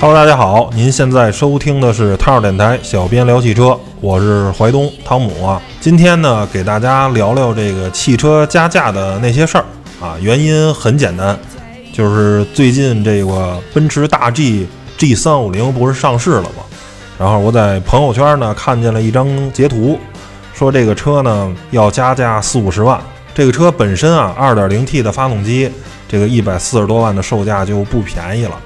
Hello，大家好，您现在收听的是汤儿电台，小编聊汽车，我是怀东汤姆啊。今天呢，给大家聊聊这个汽车加价的那些事儿啊。原因很简单，就是最近这个奔驰大 G G 三五零不是上市了吗？然后我在朋友圈呢看见了一张截图，说这个车呢要加价四五十万。这个车本身啊，二点零 T 的发动机，这个一百四十多万的售价就不便宜了。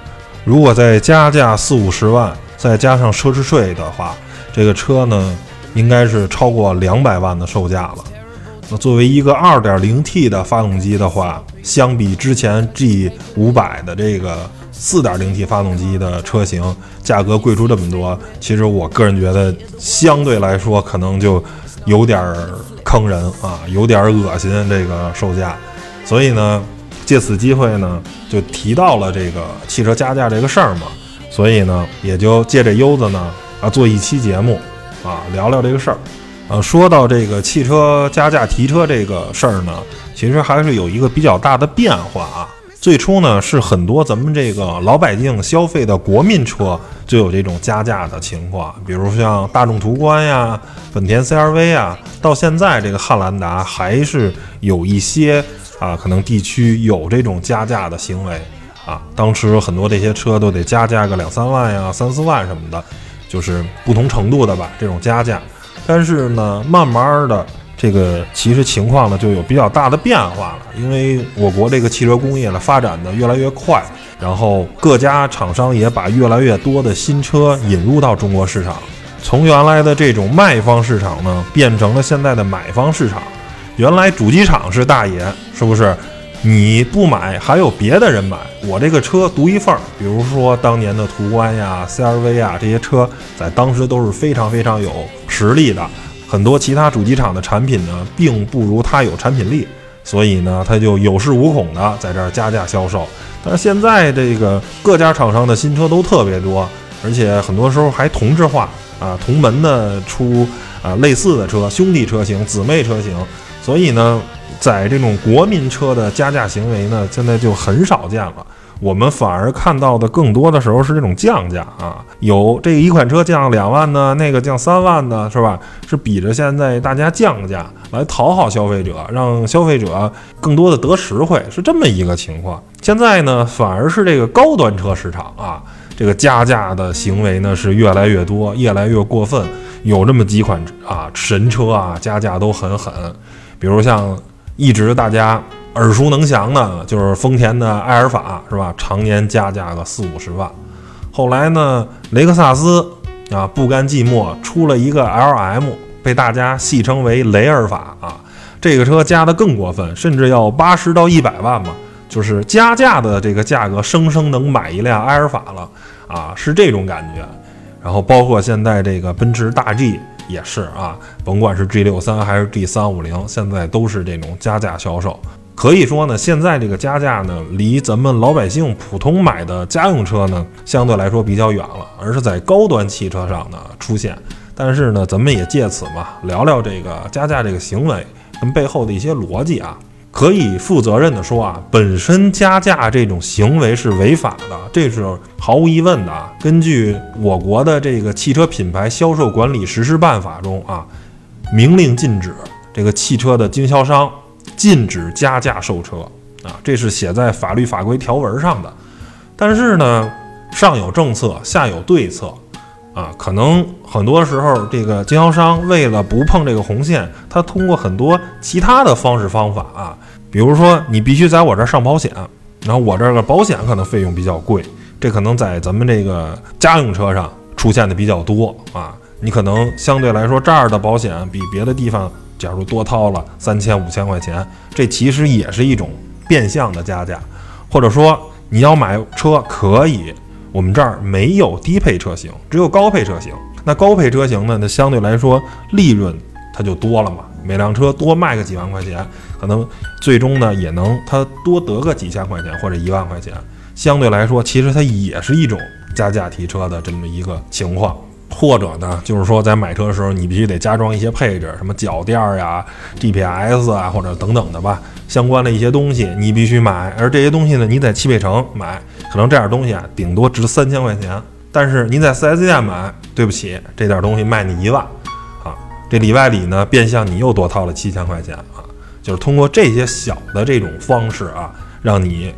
如果再加价四五十万，再加上奢侈税的话，这个车呢，应该是超过两百万的售价了。那作为一个 2.0T 的发动机的话，相比之前 G500 的这个 4.0T 发动机的车型，价格贵出这么多，其实我个人觉得相对来说可能就有点坑人啊，有点恶心这个售价。所以呢。借此机会呢，就提到了这个汽车加价这个事儿嘛，所以呢，也就借着悠子呢啊做一期节目啊聊聊这个事儿。呃，说到这个汽车加价提车这个事儿呢，其实还是有一个比较大的变化啊。最初呢是很多咱们这个老百姓消费的国民车就有这种加价的情况，比如像大众途观呀、本田 CR-V 啊，到现在这个汉兰达还是有一些。啊，可能地区有这种加价的行为啊，当时很多这些车都得加价个两三万呀、三四万什么的，就是不同程度的吧，这种加价。但是呢，慢慢的这个其实情况呢就有比较大的变化了，因为我国这个汽车工业呢发展的越来越快，然后各家厂商也把越来越多的新车引入到中国市场，从原来的这种卖方市场呢变成了现在的买方市场。原来主机厂是大爷，是不是？你不买，还有别的人买。我这个车独一份儿。比如说当年的途观呀、CR-V 啊这些车，在当时都是非常非常有实力的。很多其他主机厂的产品呢，并不如它有产品力，所以呢，它就有恃无恐的在这儿加价销售。但是现在这个各家厂商的新车都特别多，而且很多时候还同质化啊，同门的出啊类似的车，兄弟车型、姊妹车型。所以呢，在这种国民车的加价行为呢，现在就很少见了。我们反而看到的更多的时候是这种降价啊，有这一款车降两万呢，那个降三万呢，是吧？是比着现在大家降价来讨好消费者，让消费者更多的得实惠，是这么一个情况。现在呢，反而是这个高端车市场啊，这个加价的行为呢是越来越多，越来越过分。有这么几款啊神车啊，加价都很狠。比如像一直大家耳熟能详的，就是丰田的埃尔法，是吧？常年加价个四五十万。后来呢，雷克萨斯啊不甘寂寞，出了一个 LM，被大家戏称为雷尔法啊。这个车加的更过分，甚至要八十到一百万嘛，就是加价的这个价格，生生能买一辆埃尔法了啊，是这种感觉。然后包括现在这个奔驰大 G。也是啊，甭管是 G 六三还是 G 三五零，现在都是这种加价销售。可以说呢，现在这个加价呢，离咱们老百姓普通买的家用车呢，相对来说比较远了，而是在高端汽车上呢出现。但是呢，咱们也借此嘛，聊聊这个加价这个行为跟背后的一些逻辑啊。可以负责任的说啊，本身加价这种行为是违法的，这是毫无疑问的啊。根据我国的这个汽车品牌销售管理实施办法中啊，明令禁止这个汽车的经销商禁止加价售车啊，这是写在法律法规条文上的。但是呢，上有政策，下有对策。啊，可能很多时候，这个经销商为了不碰这个红线，他通过很多其他的方式方法啊，比如说你必须在我这儿上保险，然后我这个保险可能费用比较贵，这可能在咱们这个家用车上出现的比较多啊。你可能相对来说这儿的保险比别的地方，假如多掏了三千五千块钱，这其实也是一种变相的加价，或者说你要买车可以。我们这儿没有低配车型，只有高配车型。那高配车型呢？那相对来说利润它就多了嘛。每辆车多卖个几万块钱，可能最终呢也能它多得个几千块钱或者一万块钱。相对来说，其实它也是一种加价提车的这么一个情况。或者呢，就是说在买车的时候，你必须得加装一些配置，什么脚垫呀、GPS 啊，或者等等的吧，相关的一些东西你必须买。而这些东西呢，你在汽配城买，可能这点东西啊，顶多值三千块钱。但是你在 4S 店买，对不起，这点东西卖你一万啊！这里外里呢，变相你又多掏了七千块钱啊！就是通过这些小的这种方式啊，让你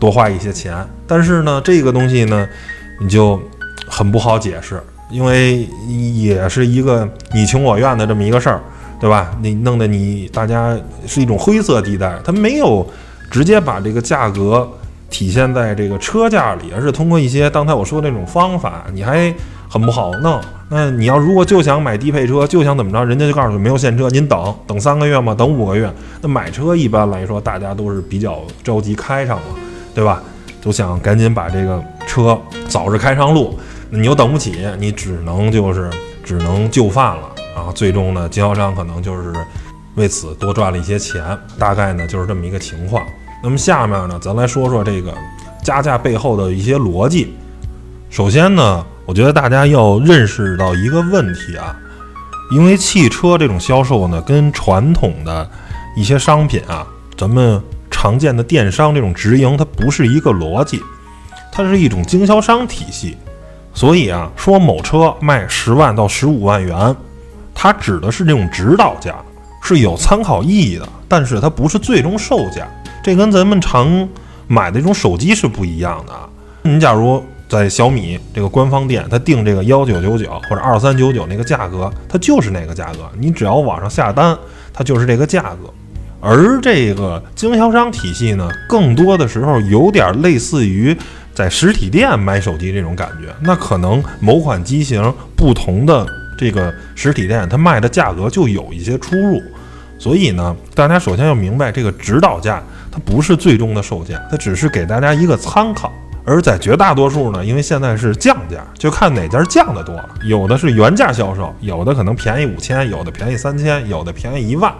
多花一些钱。但是呢，这个东西呢，你就很不好解释。因为也是一个你情我愿的这么一个事儿，对吧？你弄得你大家是一种灰色地带，它没有直接把这个价格体现在这个车价里，而是通过一些刚才我说的那种方法，你还很不好弄。那你要如果就想买低配车，就想怎么着，人家就告诉你没有现车，您等等三个月嘛？等五个月？那买车一般来说，大家都是比较着急开上了，对吧？都想赶紧把这个车早日开上路。你又等不起，你只能就是只能就范了啊！最终呢，经销商可能就是为此多赚了一些钱，大概呢就是这么一个情况。那么下面呢，咱来说说这个加价背后的一些逻辑。首先呢，我觉得大家要认识到一个问题啊，因为汽车这种销售呢，跟传统的一些商品啊，咱们常见的电商这种直营，它不是一个逻辑，它是一种经销商体系。所以啊，说某车卖十万到十五万元，它指的是这种指导价，是有参考意义的，但是它不是最终售价。这跟咱们常买的这种手机是不一样的啊。你假如在小米这个官方店，它定这个幺九九九或者二三九九那个价格，它就是那个价格。你只要网上下单，它就是这个价格。而这个经销商体系呢，更多的时候有点类似于。在实体店买手机这种感觉，那可能某款机型不同的这个实体店，它卖的价格就有一些出入。所以呢，大家首先要明白，这个指导价它不是最终的售价，它只是给大家一个参考。而在绝大多数呢，因为现在是降价，就看哪家降的多了。有的是原价销售，有的可能便宜五千，有的便宜三千，有的便宜一万。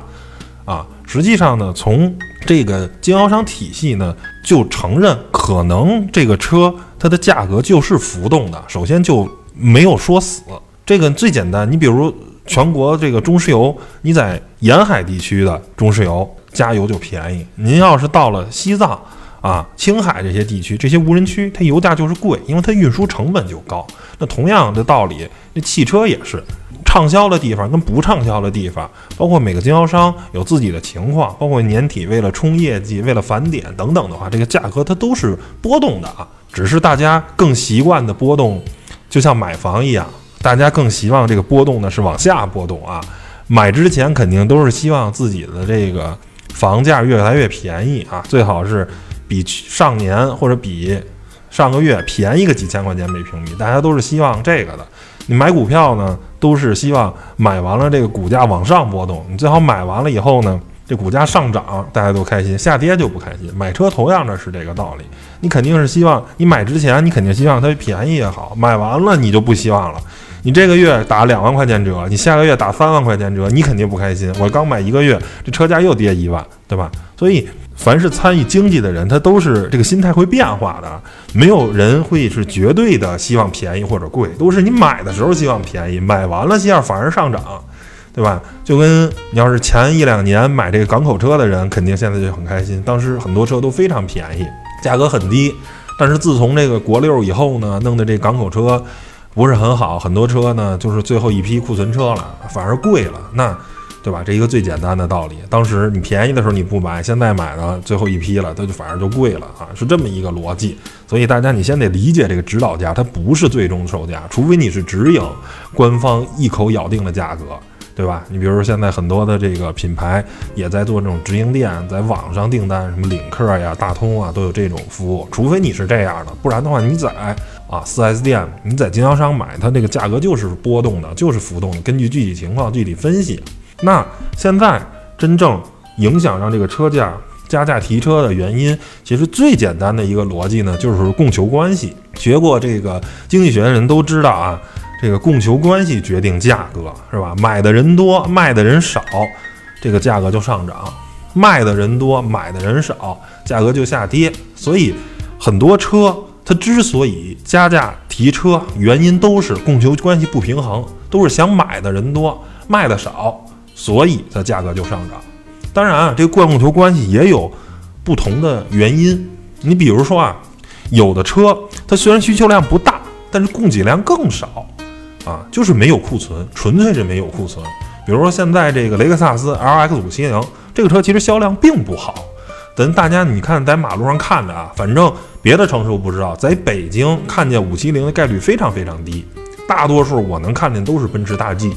啊，实际上呢，从这个经销商体系呢，就承认可能这个车它的价格就是浮动的。首先就没有说死，这个最简单。你比如全国这个中石油，你在沿海地区的中石油加油就便宜。您要是到了西藏啊、青海这些地区，这些无人区，它油价就是贵，因为它运输成本就高。那同样的道理，那汽车也是。畅销的地方跟不畅销的地方，包括每个经销商有自己的情况，包括年底为了冲业绩、为了返点等等的话，这个价格它都是波动的啊。只是大家更习惯的波动，就像买房一样，大家更希望这个波动呢是往下波动啊。买之前肯定都是希望自己的这个房价越来越便宜啊，最好是比上年或者比上个月便宜个几千块钱每平米，大家都是希望这个的。你买股票呢，都是希望买完了这个股价往上波动。你最好买完了以后呢，这股价上涨，大家都开心；下跌就不开心。买车同样的是这个道理，你肯定是希望你买之前，你肯定希望它便宜也好；买完了你就不希望了。你这个月打两万块钱折，你下个月打三万块钱折，你肯定不开心。我刚买一个月，这车价又跌一万，对吧？所以。凡是参与经济的人，他都是这个心态会变化的，没有人会是绝对的希望便宜或者贵，都是你买的时候希望便宜，买完了希望反而上涨，对吧？就跟你要是前一两年买这个港口车的人，肯定现在就很开心，当时很多车都非常便宜，价格很低。但是自从这个国六以后呢，弄的这港口车不是很好，很多车呢就是最后一批库存车了，反而贵了。那。对吧？这一个最简单的道理。当时你便宜的时候你不买，现在买了最后一批了，它就反而就贵了啊，是这么一个逻辑。所以大家你先得理解这个指导价，它不是最终售价，除非你是直营，官方一口咬定的价格，对吧？你比如说现在很多的这个品牌也在做这种直营店，在网上订单，什么领克呀、大通啊都有这种服务。除非你是这样的，不然的话你在啊四 S 店，你在经销商买，它这个价格就是波动的，就是浮动的，根据具体情况具体分析。那现在真正影响让这个车价加价提车的原因，其实最简单的一个逻辑呢，就是供求关系。学过这个经济学的人都知道啊，这个供求关系决定价格，是吧？买的人多，卖的人少，这个价格就上涨；卖的人多，买的人少，价格就下跌。所以。很多车它之所以加价提车，原因都是供求关系不平衡，都是想买的人多，卖的少，所以它价格就上涨。当然啊，这个供求关系也有不同的原因。你比如说啊，有的车它虽然需求量不大，但是供给量更少啊，就是没有库存，纯粹是没有库存。比如说现在这个雷克萨斯 LX 五七零这个车其实销量并不好。等大家你看在马路上看着啊，反正别的城市我不知道，在北京看见五七零的概率非常非常低，大多数我能看见都是奔驰大 G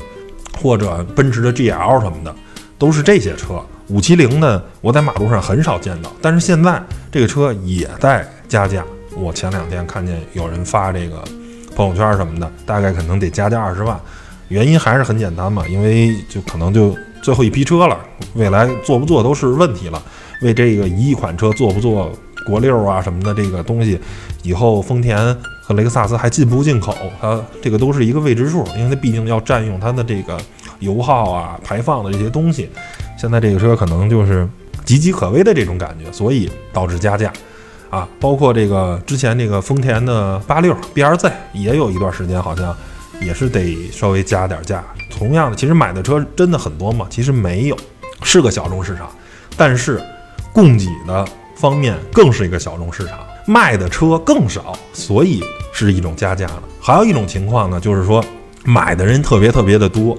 或者奔驰的 GL 什么的，都是这些车。五七零呢，我在马路上很少见到，但是现在这个车也在加价。我前两天看见有人发这个朋友圈什么的，大概可能得加价二十万。原因还是很简单嘛，因为就可能就最后一批车了，未来做不做都是问题了。为这个一亿款车做不做国六啊什么的这个东西，以后丰田和雷克萨斯还进不进口，它这个都是一个未知数，因为它毕竟要占用它的这个油耗啊、排放的这些东西。现在这个车可能就是岌岌可危的这种感觉，所以导致加价，啊，包括这个之前这个丰田的八六 BRZ 也有一段时间好像也是得稍微加点价。同样的，其实买的车真的很多嘛，其实没有，是个小众市场，但是供给的方面更是一个小众市场，卖的车更少，所以是一种加价的。还有一种情况呢，就是说买的人特别特别的多。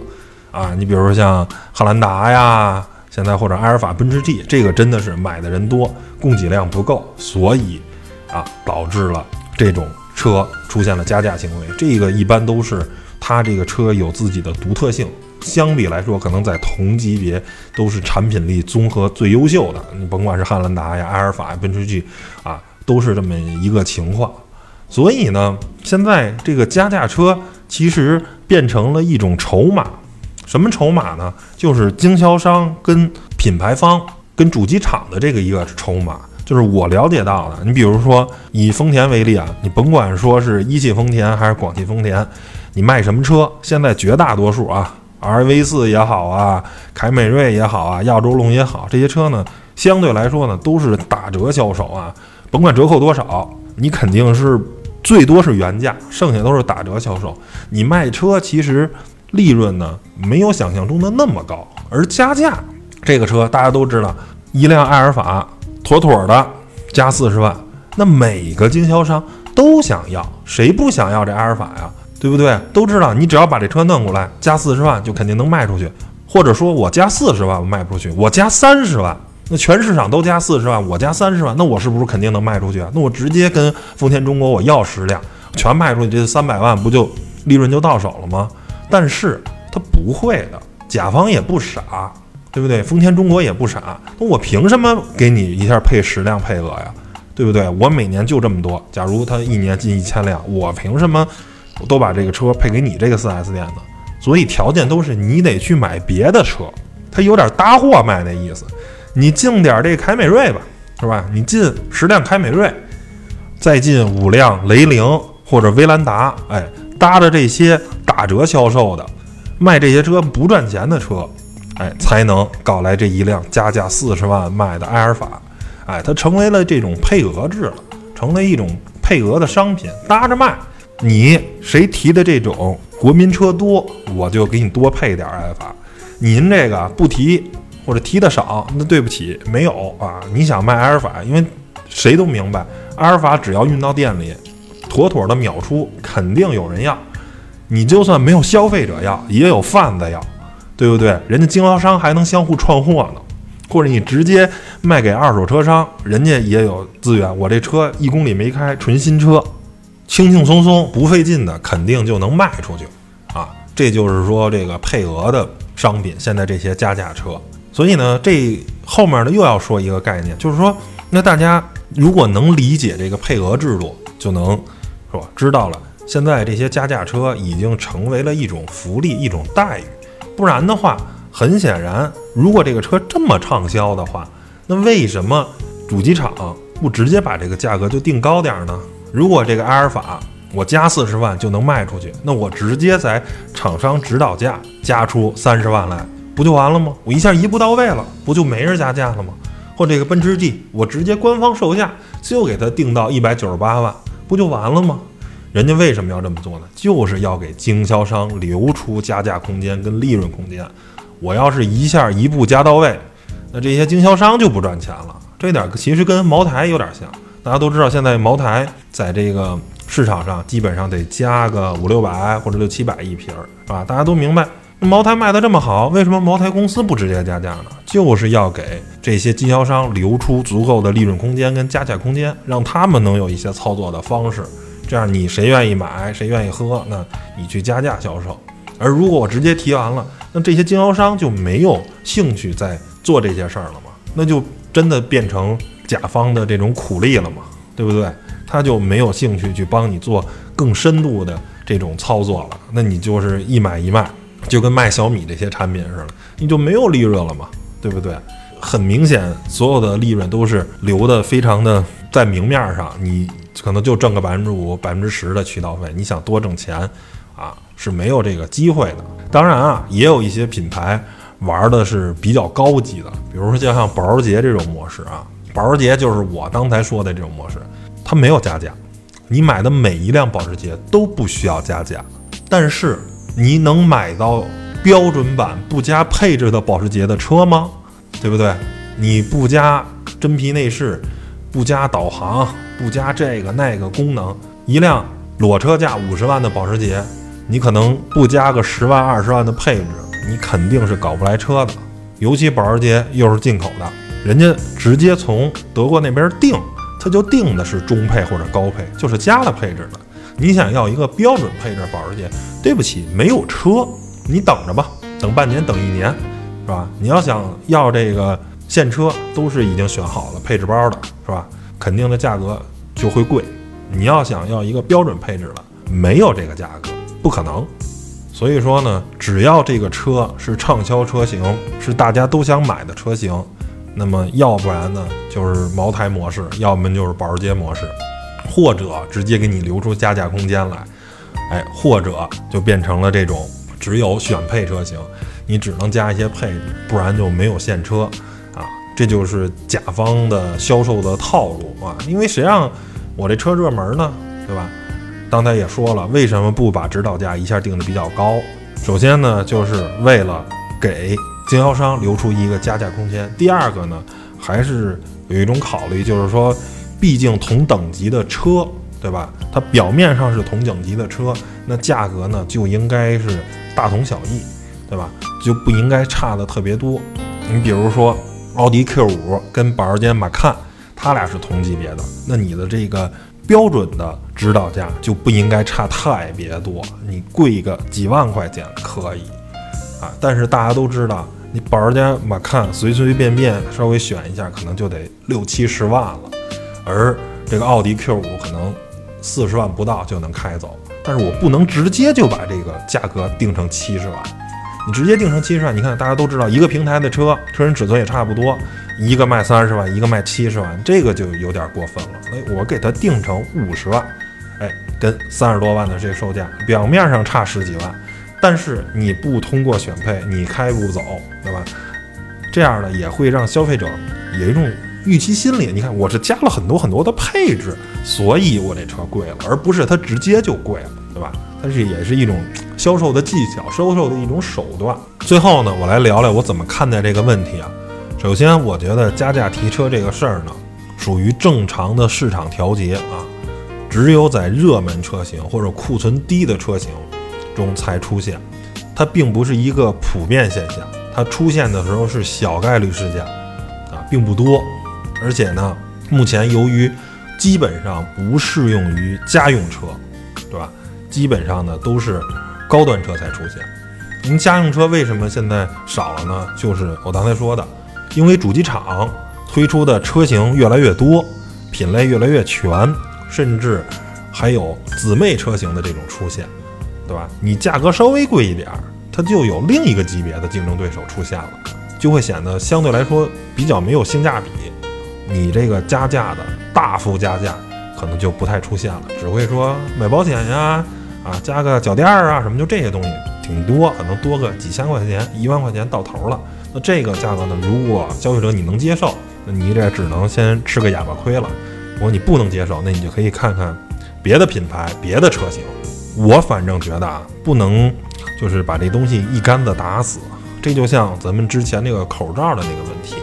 啊，你比如说像汉兰达呀，现在或者阿尔法、奔驰 G，这个真的是买的人多，供给量不够，所以啊，导致了这种车出现了加价行为。这个一般都是它这个车有自己的独特性，相比来说，可能在同级别都是产品力综合最优秀的。你甭管是汉兰达呀、阿尔法呀、奔驰 G，啊，都是这么一个情况。所以呢，现在这个加价车其实变成了一种筹码。什么筹码呢？就是经销商跟品牌方、跟主机厂的这个一个筹码。就是我了解到的，你比如说以丰田为例啊，你甭管说是一汽丰田还是广汽丰田，你卖什么车？现在绝大多数啊，RV 四也好啊，凯美瑞也好啊，亚洲龙也好，这些车呢，相对来说呢都是打折销售啊。甭管折扣多少，你肯定是最多是原价，剩下都是打折销售。你卖车其实。利润呢没有想象中的那么高，而加价这个车大家都知道，一辆埃尔法妥妥的加四十万，那每个经销商都想要，谁不想要这埃尔法呀？对不对？都知道你只要把这车弄过来，加四十万就肯定能卖出去，或者说我加四十万我卖不出去，我加三十万，那全市场都加四十万，我加三十万，那我是不是肯定能卖出去啊？那我直接跟丰田中国我要十辆，全卖出去，这三百万不就利润就到手了吗？但是他不会的，甲方也不傻，对不对？丰田中国也不傻，那我凭什么给你一下配十辆配额呀？对不对？我每年就这么多，假如他一年进一千辆，我凭什么都把这个车配给你这个 4S 店的？所以条件都是你得去买别的车，他有点搭货卖那意思。你进点这凯美瑞吧，是吧？你进十辆凯美瑞，再进五辆雷凌或者威兰达，哎，搭着这些。打折销售的，卖这些车不赚钱的车，哎，才能搞来这一辆加价四十万卖的埃尔法，哎，它成为了这种配额制了，成为一种配额的商品，搭着卖。你谁提的这种国民车多，我就给你多配点埃尔法。您这个不提或者提的少，那对不起，没有啊。你想卖埃尔法，因为谁都明白，埃尔法只要运到店里，妥妥的秒出，肯定有人要。你就算没有消费者要，也有贩子要，对不对？人家经销商还能相互串货呢，或者你直接卖给二手车商，人家也有资源。我这车一公里没开，纯新车，轻轻松松不费劲的，肯定就能卖出去啊！这就是说这个配额的商品，现在这些加价车。所以呢，这后面呢又要说一个概念，就是说，那大家如果能理解这个配额制度，就能是吧？知道了。现在这些加价车已经成为了一种福利、一种待遇，不然的话，很显然，如果这个车这么畅销的话，那为什么主机厂不直接把这个价格就定高点儿呢？如果这个阿尔法我加四十万就能卖出去，那我直接在厂商指导价加出三十万来，不就完了吗？我一下一步到位了，不就没人加价了吗？或这个奔驰 G，我直接官方售价就给它定到一百九十八万，不就完了吗？人家为什么要这么做呢？就是要给经销商留出加价空间跟利润空间。我要是一下一步加到位，那这些经销商就不赚钱了。这点其实跟茅台有点像。大家都知道，现在茅台在这个市场上基本上得加个五六百或者六七百一瓶儿，是吧？大家都明白，茅台卖的这么好，为什么茅台公司不直接加价呢？就是要给这些经销商留出足够的利润空间跟加价空间，让他们能有一些操作的方式。这样你谁愿意买，谁愿意喝，那你去加价销售。而如果我直接提完了，那这些经销商就没有兴趣再做这些事儿了嘛？那就真的变成。甲方的这种苦力了嘛，对不对？他就没有兴趣去帮你做更深度的这种操作了。那你就是一买一卖，就跟卖小米这些产品似的，你就没有利润了嘛，对不对？很明显，所有的利润都是留的非常的在明面上，你可能就挣个百分之五、百分之十的渠道费。你想多挣钱啊，是没有这个机会的。当然啊，也有一些品牌玩的是比较高级的，比如说就像保时捷这种模式啊。保时捷就是我刚才说的这种模式，它没有加价，你买的每一辆保时捷都不需要加价，但是你能买到标准版不加配置的保时捷的车吗？对不对？你不加真皮内饰，不加导航，不加这个那个功能，一辆裸车价五十万的保时捷，你可能不加个十万二十万的配置，你肯定是搞不来车的。尤其保时捷又是进口的。人家直接从德国那边定，他就定的是中配或者高配，就是加了配置的。你想要一个标准配置保时捷，对不起，没有车，你等着吧，等半年，等一年，是吧？你要想要这个现车，都是已经选好了配置包的，是吧？肯定的价格就会贵。你要想要一个标准配置的，没有这个价格，不可能。所以说呢，只要这个车是畅销车型，是大家都想买的车型。那么，要不然呢，就是茅台模式，要么就是保时捷模式，或者直接给你留出加价空间来，哎，或者就变成了这种只有选配车型，你只能加一些配置，不然就没有现车啊。这就是甲方的销售的套路啊。因为谁让我这车热门呢，对吧？刚才也说了，为什么不把指导价一下定的比较高？首先呢，就是为了给。经销商留出一个加价空间。第二个呢，还是有一种考虑，就是说，毕竟同等级的车，对吧？它表面上是同等级的车，那价格呢就应该是大同小异，对吧？就不应该差的特别多。你比如说，奥迪 Q 五跟保时捷马看，它俩是同级别的，那你的这个标准的指导价就不应该差太别多，你贵个几万块钱可以啊。但是大家都知道。你保时捷马看随随便便稍微选一下，可能就得六七十万了，而这个奥迪 Q 五可能四十万不到就能开走。但是我不能直接就把这个价格定成七十万，你直接定成七十万，你看大家都知道，一个平台的车车身尺寸也差不多，一个卖三十万，一个卖七十万，这个就有点过分了。哎，我给它定成五十万，哎，跟三十多万的这售价，表面上差十几万。但是你不通过选配，你开不走，对吧？这样呢也会让消费者有一种预期心理。你看，我是加了很多很多的配置，所以我这车贵了，而不是它直接就贵了，对吧？它是也是一种销售的技巧，销售的一种手段。最后呢，我来聊聊我怎么看待这个问题啊。首先，我觉得加价提车这个事儿呢，属于正常的市场调节啊，只有在热门车型或者库存低的车型。中才出现，它并不是一个普遍现象，它出现的时候是小概率事件，啊，并不多，而且呢，目前由于基本上不适用于家用车，对吧？基本上呢都是高端车才出现。您家用车为什么现在少了呢？就是我刚才说的，因为主机厂推出的车型越来越多，品类越来越全，甚至还有姊妹车型的这种出现。对吧？你价格稍微贵一点儿，它就有另一个级别的竞争对手出现了，就会显得相对来说比较没有性价比。你这个加价的大幅加价，可能就不太出现了，只会说买保险呀，啊加个脚垫儿啊什么，就这些东西挺多，可能多个几千块钱、一万块钱到头了。那这个价格呢，如果消费者你能接受，那你这只能先吃个哑巴亏了。如果你不能接受，那你就可以看看别的品牌、别的车型。我反正觉得啊，不能就是把这东西一竿子打死。这就像咱们之前那个口罩的那个问题，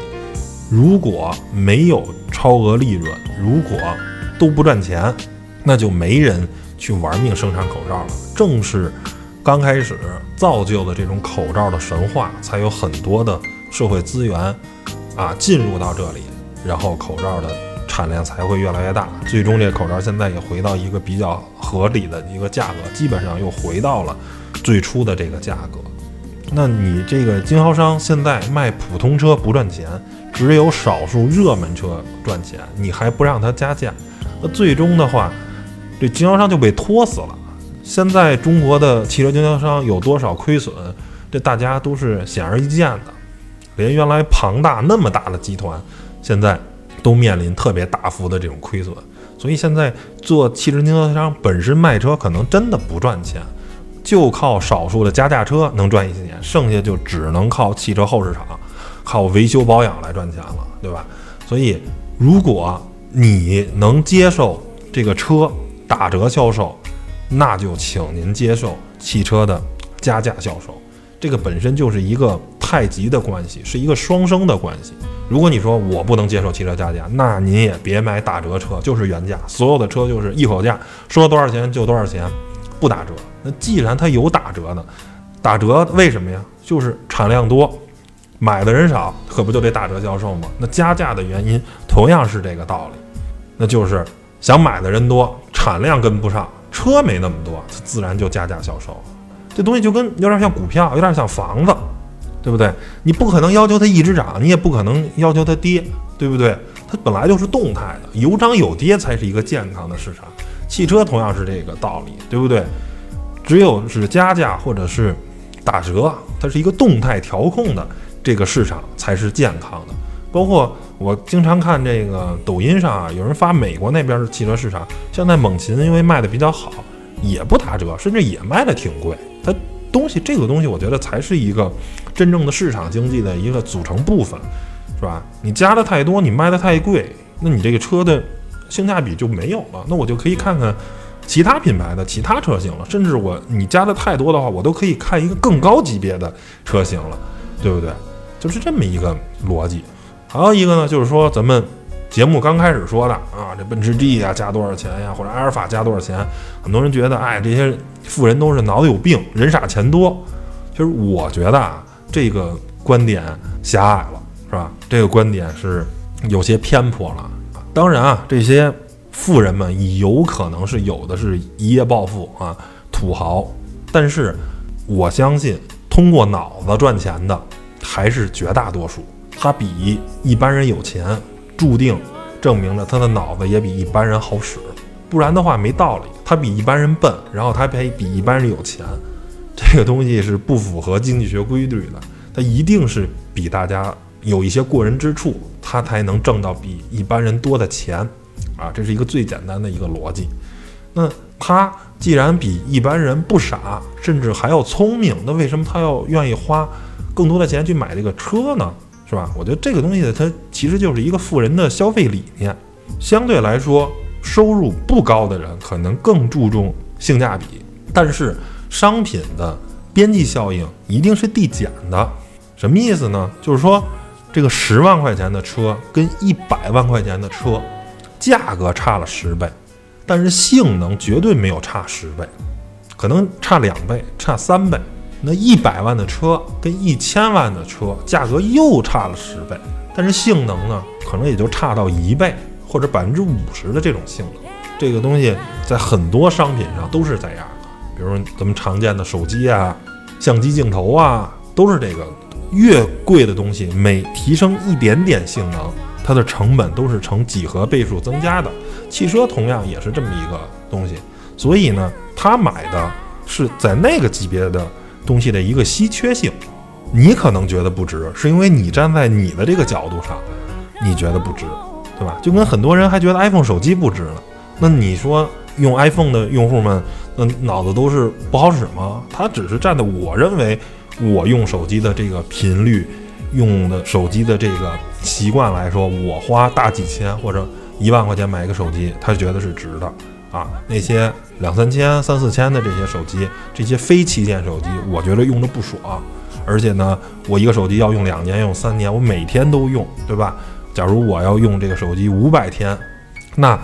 如果没有超额利润，如果都不赚钱，那就没人去玩命生产口罩了。正是刚开始造就的这种口罩的神话，才有很多的社会资源啊进入到这里，然后口罩的产量才会越来越大。最终这口罩现在也回到一个比较合理的一个价格，基本上又回到了最初的这个价格。那你这个经销商现在卖普通车不赚钱，只有少数热门车赚钱，你还不让他加价，那最终的话，这经销商就被拖死了。现在中国的汽车经销商有多少亏损，这大家都是显而易见的。连原来庞大那么大的集团，现在都面临特别大幅的这种亏损。所以现在做汽车经销商本身卖车可能真的不赚钱。就靠少数的加价车能赚一些钱，剩下就只能靠汽车后市场、靠维修保养来赚钱了，对吧？所以，如果你能接受这个车打折销售，那就请您接受汽车的加价销售。这个本身就是一个太极的关系，是一个双生的关系。如果你说我不能接受汽车加价，那您也别买打折车，就是原价，所有的车就是一口价，说多少钱就多少钱，不打折。那既然它有打折的，打折为什么呀？就是产量多，买的人少，可不就得打折销售吗？那加价的原因同样是这个道理，那就是想买的人多，产量跟不上，车没那么多，它自然就加价销售。这东西就跟有点像股票，有点像房子，对不对？你不可能要求它一直涨，你也不可能要求它跌，对不对？它本来就是动态的，有涨有跌才是一个健康的市场。汽车同样是这个道理，对不对？只有是加价或者是打折，它是一个动态调控的这个市场才是健康的。包括我经常看这个抖音上啊，有人发美国那边的汽车市场，现在猛禽因为卖的比较好，也不打折，甚至也卖的挺贵。它东西这个东西，我觉得才是一个真正的市场经济的一个组成部分，是吧？你加的太多，你卖的太贵，那你这个车的性价比就没有了。那我就可以看看。其他品牌的其他车型了，甚至我你加的太多的话，我都可以看一个更高级别的车型了，对不对？就是这么一个逻辑。还有一个呢，就是说咱们节目刚开始说的啊，这奔驰 G 呀加多少钱呀，或者阿尔法加多少钱，很多人觉得哎，这些富人都是脑子有病，人傻钱多。其实我觉得啊，这个观点狭隘了，是吧？这个观点是有些偏颇了。当然啊，这些。富人们有可能是有的是一夜暴富啊，土豪，但是我相信通过脑子赚钱的还是绝大多数。他比一般人有钱，注定证明了他的脑子也比一般人好使，不然的话没道理。他比一般人笨，然后他还比一般人有钱，这个东西是不符合经济学规律的。他一定是比大家有一些过人之处，他才能挣到比一般人多的钱。啊，这是一个最简单的一个逻辑。那他既然比一般人不傻，甚至还要聪明，那为什么他要愿意花更多的钱去买这个车呢？是吧？我觉得这个东西它其实就是一个富人的消费理念。相对来说，收入不高的人可能更注重性价比，但是商品的边际效应一定是递减的。什么意思呢？就是说，这个十万块钱的车跟一百万块钱的车。价格差了十倍，但是性能绝对没有差十倍，可能差两倍，差三倍。那一百万的车跟一千万的车价格又差了十倍，但是性能呢，可能也就差到一倍或者百分之五十的这种性能。这个东西在很多商品上都是这样的，比如说咱们常见的手机啊、相机镜头啊，都是这个。越贵的东西，每提升一点点性能。它的成本都是呈几何倍数增加的，汽车同样也是这么一个东西，所以呢，他买的是在那个级别的东西的一个稀缺性，你可能觉得不值，是因为你站在你的这个角度上，你觉得不值，对吧？就跟很多人还觉得 iPhone 手机不值呢，那你说用 iPhone 的用户们，那脑子都是不好使吗？他只是站在我认为我用手机的这个频率。用的手机的这个习惯来说，我花大几千或者一万块钱买一个手机，他觉得是值的啊。那些两三千、三四千的这些手机，这些非旗舰手机，我觉得用着不爽。而且呢，我一个手机要用两年、用三年，我每天都用，对吧？假如我要用这个手机五百天，那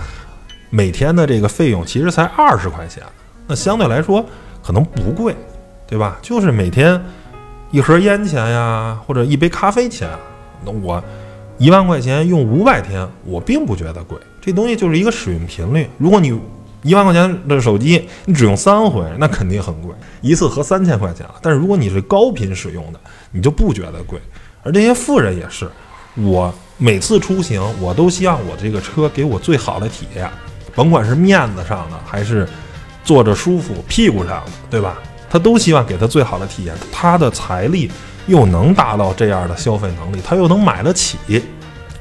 每天的这个费用其实才二十块钱，那相对来说可能不贵，对吧？就是每天一盒烟钱呀，或者一杯咖啡钱，那我一万块钱用五百天，我并不觉得贵。这东西就是一个使用频率。如果你一万块钱的手机，你只用三回，那肯定很贵，一次合三千块钱了。但是如果你是高频使用的，你就不觉得贵。而这些富人也是，我每次出行，我都希望我这个车给我最好的体验，甭管是面子上的，还是坐着舒服、屁股上的，对吧？他都希望给他最好的体验。他的财力又能达到这样的消费能力，他又能买得起，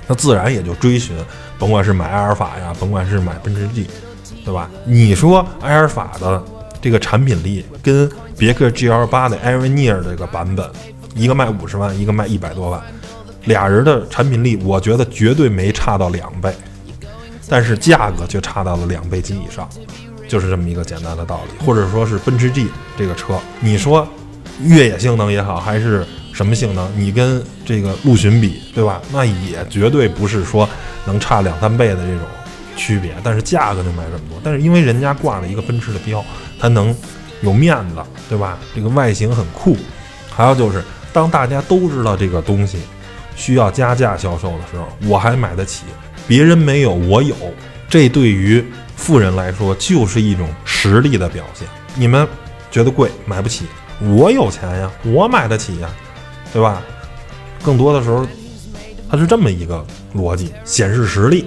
那自然也就追寻，甭管是买阿尔法呀，甭管是买奔驰 G。对吧？你说埃尔法的这个产品力跟别克 GL 八的 a v e n i r 这个版本，一个卖五十万，一个卖一百多万，俩人的产品力，我觉得绝对没差到两倍，但是价格却差到了两倍及以上，就是这么一个简单的道理。或者说是奔驰 G 这个车，你说越野性能也好，还是什么性能，你跟这个陆巡比，对吧？那也绝对不是说能差两三倍的这种。区别，但是价格就卖这么多。但是因为人家挂了一个奔驰的标，它能有面子，对吧？这个外形很酷。还有就是，当大家都知道这个东西需要加价销售的时候，我还买得起，别人没有我有，这对于富人来说就是一种实力的表现。你们觉得贵买不起，我有钱呀，我买得起呀，对吧？更多的时候，它是这么一个逻辑，显示实力。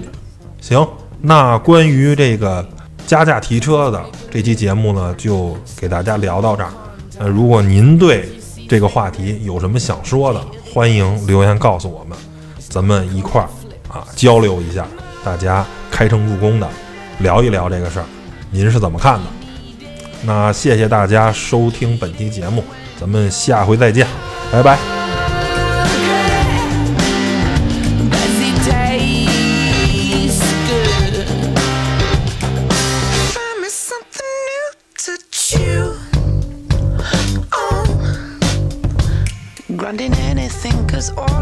行。那关于这个加价提车的这期节目呢，就给大家聊到这儿。呃，如果您对这个话题有什么想说的，欢迎留言告诉我们，咱们一块儿啊交流一下，大家开诚布公的聊一聊这个事儿，您是怎么看的？那谢谢大家收听本期节目，咱们下回再见，拜拜。was all